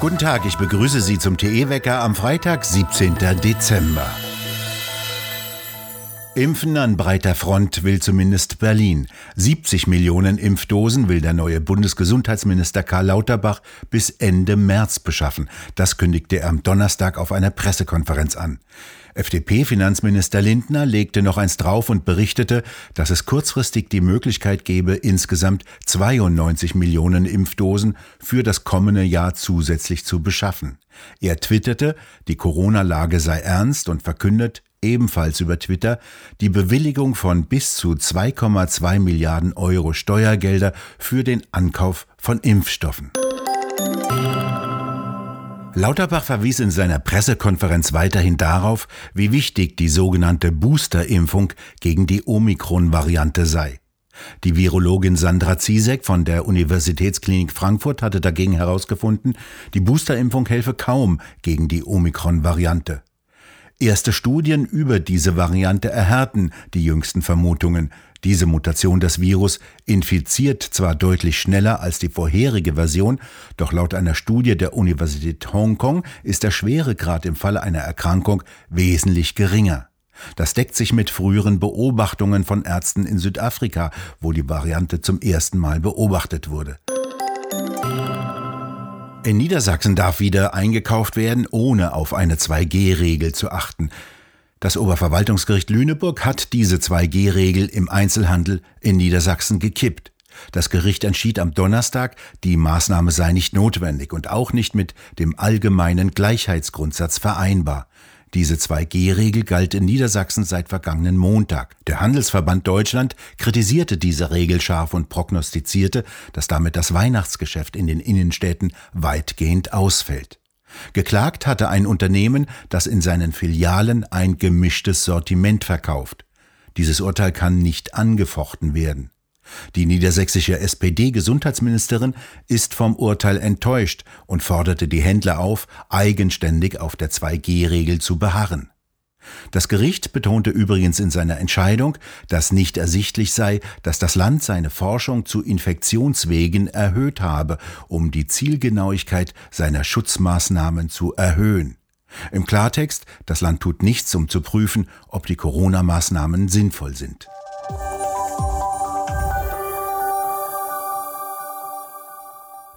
Guten Tag, ich begrüße Sie zum TE-Wecker am Freitag, 17. Dezember. Impfen an breiter Front will zumindest Berlin. 70 Millionen Impfdosen will der neue Bundesgesundheitsminister Karl Lauterbach bis Ende März beschaffen. Das kündigte er am Donnerstag auf einer Pressekonferenz an. FDP-Finanzminister Lindner legte noch eins drauf und berichtete, dass es kurzfristig die Möglichkeit gebe, insgesamt 92 Millionen Impfdosen für das kommende Jahr zusätzlich zu beschaffen. Er twitterte, die Corona-Lage sei ernst und verkündet, ebenfalls über Twitter, die Bewilligung von bis zu 2,2 Milliarden Euro Steuergelder für den Ankauf von Impfstoffen. Lauterbach verwies in seiner Pressekonferenz weiterhin darauf, wie wichtig die sogenannte Boosterimpfung gegen die Omikron-Variante sei. Die Virologin Sandra Ziesek von der Universitätsklinik Frankfurt hatte dagegen herausgefunden, die Boosterimpfung helfe kaum gegen die Omikron-Variante. Erste Studien über diese Variante erhärten die jüngsten Vermutungen. Diese Mutation des Virus infiziert zwar deutlich schneller als die vorherige Version, doch laut einer Studie der Universität Hongkong ist der Schweregrad im Falle einer Erkrankung wesentlich geringer. Das deckt sich mit früheren Beobachtungen von Ärzten in Südafrika, wo die Variante zum ersten Mal beobachtet wurde. In Niedersachsen darf wieder eingekauft werden, ohne auf eine 2G-Regel zu achten. Das Oberverwaltungsgericht Lüneburg hat diese 2G-Regel im Einzelhandel in Niedersachsen gekippt. Das Gericht entschied am Donnerstag, die Maßnahme sei nicht notwendig und auch nicht mit dem allgemeinen Gleichheitsgrundsatz vereinbar. Diese 2G-Regel galt in Niedersachsen seit vergangenen Montag. Der Handelsverband Deutschland kritisierte diese Regel scharf und prognostizierte, dass damit das Weihnachtsgeschäft in den Innenstädten weitgehend ausfällt. Geklagt hatte ein Unternehmen, das in seinen Filialen ein gemischtes Sortiment verkauft. Dieses Urteil kann nicht angefochten werden. Die niedersächsische SPD-Gesundheitsministerin ist vom Urteil enttäuscht und forderte die Händler auf, eigenständig auf der 2G-Regel zu beharren. Das Gericht betonte übrigens in seiner Entscheidung, dass nicht ersichtlich sei, dass das Land seine Forschung zu Infektionswegen erhöht habe, um die Zielgenauigkeit seiner Schutzmaßnahmen zu erhöhen. Im Klartext, das Land tut nichts, um zu prüfen, ob die Corona-Maßnahmen sinnvoll sind.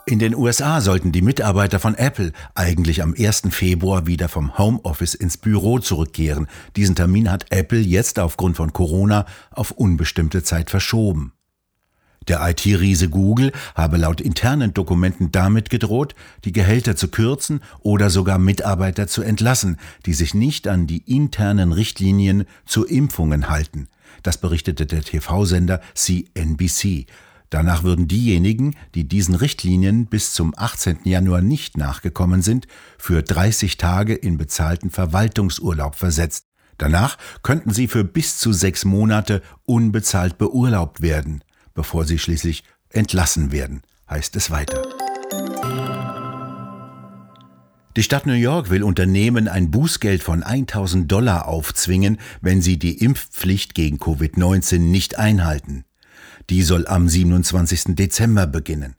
In den USA sollten die Mitarbeiter von Apple eigentlich am 1. Februar wieder vom Homeoffice ins Büro zurückkehren. Diesen Termin hat Apple jetzt aufgrund von Corona auf unbestimmte Zeit verschoben. Der IT-Riese Google habe laut internen Dokumenten damit gedroht, die Gehälter zu kürzen oder sogar Mitarbeiter zu entlassen, die sich nicht an die internen Richtlinien zu Impfungen halten. Das berichtete der TV-Sender CNBC. Danach würden diejenigen, die diesen Richtlinien bis zum 18. Januar nicht nachgekommen sind, für 30 Tage in bezahlten Verwaltungsurlaub versetzt. Danach könnten sie für bis zu sechs Monate unbezahlt beurlaubt werden, bevor sie schließlich entlassen werden, heißt es weiter. Die Stadt New York will Unternehmen ein Bußgeld von 1000 Dollar aufzwingen, wenn sie die Impfpflicht gegen Covid-19 nicht einhalten. Die soll am 27. Dezember beginnen.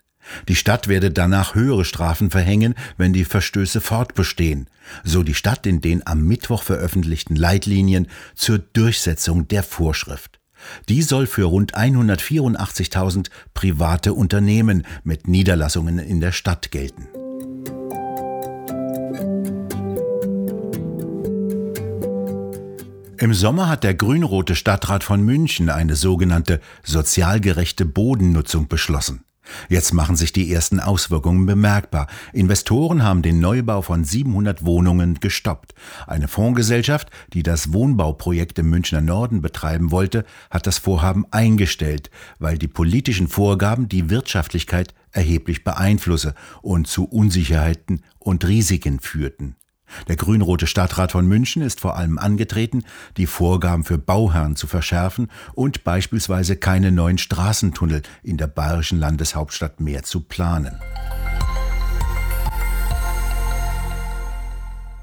Die Stadt werde danach höhere Strafen verhängen, wenn die Verstöße fortbestehen, so die Stadt in den am Mittwoch veröffentlichten Leitlinien zur Durchsetzung der Vorschrift. Die soll für rund 184.000 private Unternehmen mit Niederlassungen in der Stadt gelten. Im Sommer hat der grünrote Stadtrat von München eine sogenannte sozial gerechte Bodennutzung beschlossen. Jetzt machen sich die ersten Auswirkungen bemerkbar. Investoren haben den Neubau von 700 Wohnungen gestoppt. Eine Fondsgesellschaft, die das Wohnbauprojekt im Münchner Norden betreiben wollte, hat das Vorhaben eingestellt, weil die politischen Vorgaben die Wirtschaftlichkeit erheblich beeinflusse und zu Unsicherheiten und Risiken führten. Der grünrote Stadtrat von München ist vor allem angetreten, die Vorgaben für Bauherren zu verschärfen und beispielsweise keine neuen Straßentunnel in der bayerischen Landeshauptstadt mehr zu planen.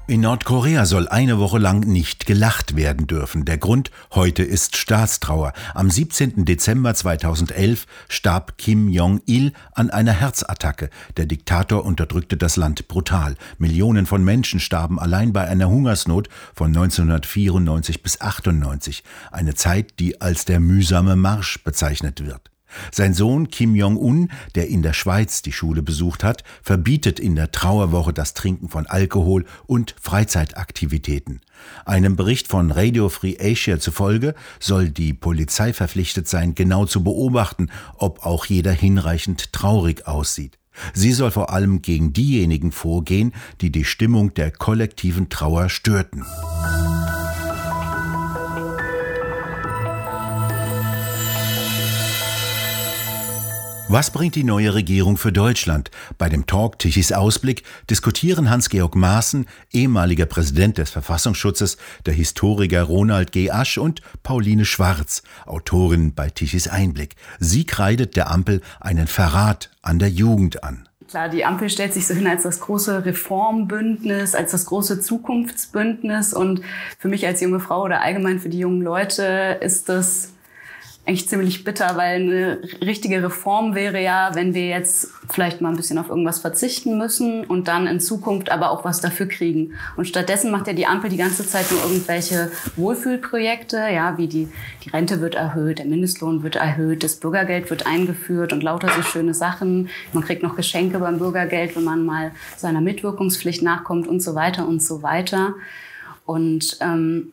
In Nordkorea soll eine Woche lang nicht gelacht werden dürfen. Der Grund, heute ist Staatstrauer. Am 17. Dezember 2011 starb Kim Jong-il an einer Herzattacke. Der Diktator unterdrückte das Land brutal. Millionen von Menschen starben allein bei einer Hungersnot von 1994 bis 98. Eine Zeit, die als der mühsame Marsch bezeichnet wird. Sein Sohn Kim Jong-un, der in der Schweiz die Schule besucht hat, verbietet in der Trauerwoche das Trinken von Alkohol und Freizeitaktivitäten. Einem Bericht von Radio Free Asia zufolge soll die Polizei verpflichtet sein, genau zu beobachten, ob auch jeder hinreichend traurig aussieht. Sie soll vor allem gegen diejenigen vorgehen, die die Stimmung der kollektiven Trauer störten. Was bringt die neue Regierung für Deutschland? Bei dem Talk Tichys Ausblick diskutieren Hans-Georg Maaßen, ehemaliger Präsident des Verfassungsschutzes, der Historiker Ronald G. Asch und Pauline Schwarz, Autorin bei Tichys Einblick. Sie kreidet der Ampel einen Verrat an der Jugend an. Klar, die Ampel stellt sich so hin als das große Reformbündnis, als das große Zukunftsbündnis. Und für mich als junge Frau oder allgemein für die jungen Leute ist das eigentlich ziemlich bitter, weil eine richtige Reform wäre ja, wenn wir jetzt vielleicht mal ein bisschen auf irgendwas verzichten müssen und dann in Zukunft aber auch was dafür kriegen. Und stattdessen macht ja die Ampel die ganze Zeit nur irgendwelche Wohlfühlprojekte, ja, wie die, die Rente wird erhöht, der Mindestlohn wird erhöht, das Bürgergeld wird eingeführt und lauter so schöne Sachen. Man kriegt noch Geschenke beim Bürgergeld, wenn man mal seiner Mitwirkungspflicht nachkommt und so weiter und so weiter. Und ähm,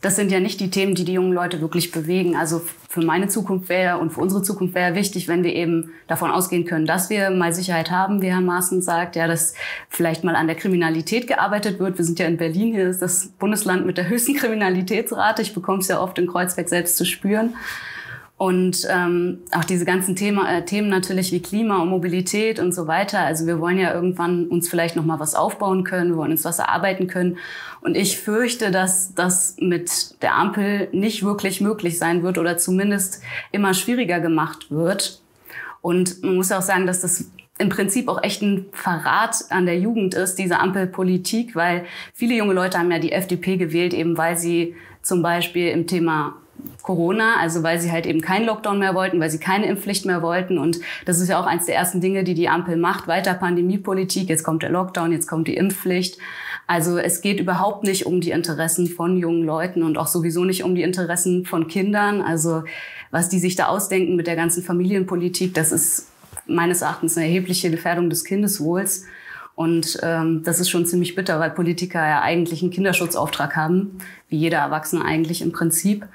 das sind ja nicht die Themen, die die jungen Leute wirklich bewegen. Also für meine Zukunft wäre und für unsere Zukunft wäre wichtig, wenn wir eben davon ausgehen können, dass wir mal Sicherheit haben, wie Herr Maaßen sagt, ja, dass vielleicht mal an der Kriminalität gearbeitet wird. Wir sind ja in Berlin, hier ist das Bundesland mit der höchsten Kriminalitätsrate. Ich bekomme es ja oft in Kreuzberg selbst zu spüren. Und ähm, auch diese ganzen Thema, äh, Themen natürlich wie Klima und Mobilität und so weiter. Also wir wollen ja irgendwann uns vielleicht noch mal was aufbauen können, wir wollen uns was erarbeiten können. Und ich fürchte, dass das mit der Ampel nicht wirklich möglich sein wird oder zumindest immer schwieriger gemacht wird. Und man muss auch sagen, dass das im Prinzip auch echt ein Verrat an der Jugend ist, diese Ampelpolitik, weil viele junge Leute haben ja die FDP gewählt, eben weil sie zum Beispiel im Thema Corona, also weil sie halt eben keinen Lockdown mehr wollten, weil sie keine Impfpflicht mehr wollten. Und das ist ja auch eins der ersten Dinge, die die Ampel macht. Weiter Pandemiepolitik, jetzt kommt der Lockdown, jetzt kommt die Impfpflicht. Also es geht überhaupt nicht um die Interessen von jungen Leuten und auch sowieso nicht um die Interessen von Kindern. Also was die sich da ausdenken mit der ganzen Familienpolitik, das ist meines Erachtens eine erhebliche Gefährdung des Kindeswohls. Und ähm, das ist schon ziemlich bitter, weil Politiker ja eigentlich einen Kinderschutzauftrag haben, wie jeder Erwachsene eigentlich im Prinzip.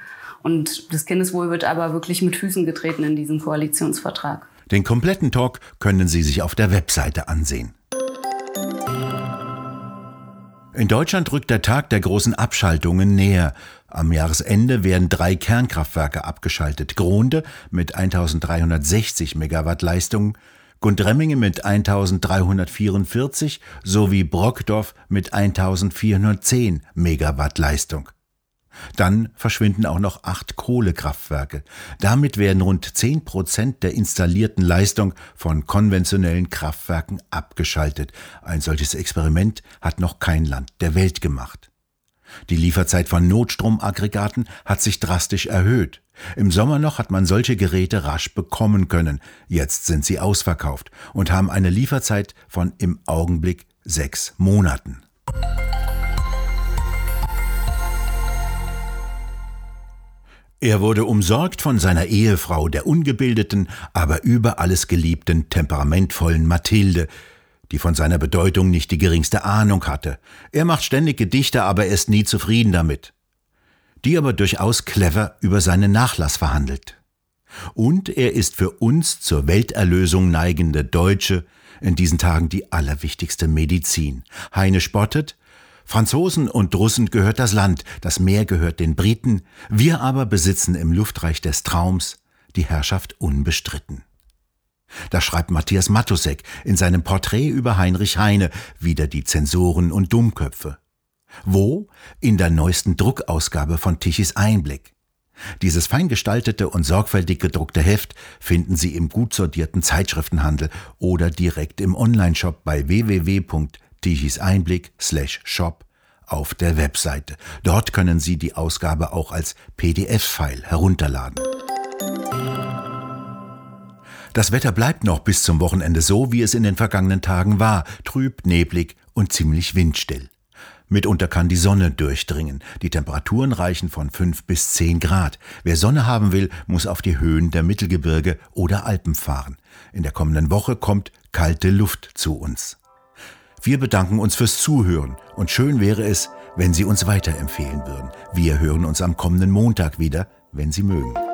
Und das Kindeswohl wird aber wirklich mit Füßen getreten in diesem Koalitionsvertrag. Den kompletten Talk können Sie sich auf der Webseite ansehen. In Deutschland rückt der Tag der großen Abschaltungen näher. Am Jahresende werden drei Kernkraftwerke abgeschaltet. Gronde mit 1360 Megawatt Leistung, Gundremmingen mit 1344 sowie Brockdorf mit 1410 Megawatt Leistung. Dann verschwinden auch noch acht Kohlekraftwerke. Damit werden rund zehn Prozent der installierten Leistung von konventionellen Kraftwerken abgeschaltet. Ein solches Experiment hat noch kein Land der Welt gemacht. Die Lieferzeit von Notstromaggregaten hat sich drastisch erhöht. Im Sommer noch hat man solche Geräte rasch bekommen können. Jetzt sind sie ausverkauft und haben eine Lieferzeit von im Augenblick sechs Monaten. Er wurde umsorgt von seiner Ehefrau, der ungebildeten, aber über alles geliebten, temperamentvollen Mathilde, die von seiner Bedeutung nicht die geringste Ahnung hatte. Er macht ständig Gedichte, aber er ist nie zufrieden damit. Die aber durchaus clever über seinen Nachlass verhandelt. Und er ist für uns zur Welterlösung neigende Deutsche in diesen Tagen die allerwichtigste Medizin. Heine spottet, Franzosen und Russen gehört das Land, das Meer gehört den Briten, wir aber besitzen im Luftreich des Traums die Herrschaft unbestritten. Da schreibt Matthias Matusek in seinem Porträt über Heinrich Heine wieder die Zensoren und Dummköpfe. Wo? In der neuesten Druckausgabe von Tichys Einblick. Dieses fein gestaltete und sorgfältig gedruckte Heft finden Sie im gut sortierten Zeitschriftenhandel oder direkt im Onlineshop bei www Tichys Einblick Shop auf der Webseite. Dort können Sie die Ausgabe auch als PDF-File herunterladen. Das Wetter bleibt noch bis zum Wochenende so, wie es in den vergangenen Tagen war, trüb, neblig und ziemlich windstill. Mitunter kann die Sonne durchdringen. Die Temperaturen reichen von 5 bis 10 Grad. Wer Sonne haben will, muss auf die Höhen der Mittelgebirge oder Alpen fahren. In der kommenden Woche kommt kalte Luft zu uns. Wir bedanken uns fürs Zuhören und schön wäre es, wenn Sie uns weiterempfehlen würden. Wir hören uns am kommenden Montag wieder, wenn Sie mögen.